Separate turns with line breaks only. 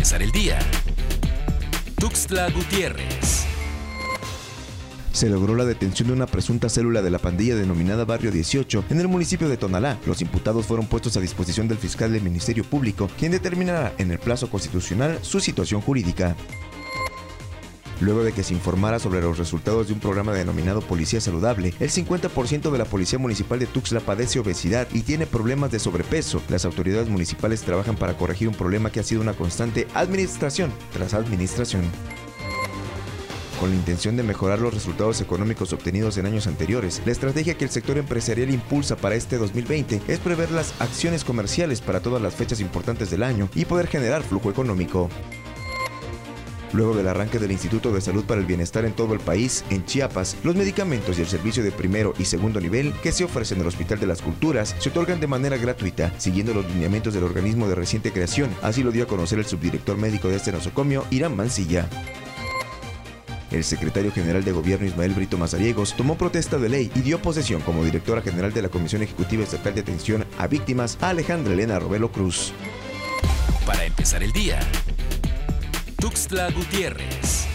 empezar el día. Tuxtla Gutiérrez.
Se logró la detención de una presunta célula de la pandilla denominada Barrio 18 en el municipio de Tonalá. Los imputados fueron puestos a disposición del fiscal del Ministerio Público, quien determinará en el plazo constitucional su situación jurídica luego de que se informara sobre los resultados de un programa denominado Policía Saludable. El 50% de la Policía Municipal de Tuxtla padece obesidad y tiene problemas de sobrepeso. Las autoridades municipales trabajan para corregir un problema que ha sido una constante administración tras administración con la intención de mejorar los resultados económicos obtenidos en años anteriores. La estrategia que el sector empresarial impulsa para este 2020 es prever las acciones comerciales para todas las fechas importantes del año y poder generar flujo económico. Luego del arranque del Instituto de Salud para el Bienestar en todo el país, en Chiapas, los medicamentos y el servicio de primero y segundo nivel que se ofrecen en el Hospital de las Culturas se otorgan de manera gratuita, siguiendo los lineamientos del organismo de reciente creación. Así lo dio a conocer el subdirector médico de este nosocomio, Irán Mancilla. El secretario general de gobierno Ismael Brito Mazariegos tomó protesta de ley y dio posesión como directora general de la Comisión Ejecutiva Estatal de Atención a Víctimas a Alejandra Elena Robelo Cruz.
Para empezar el día, Tuxtla Gutiérrez.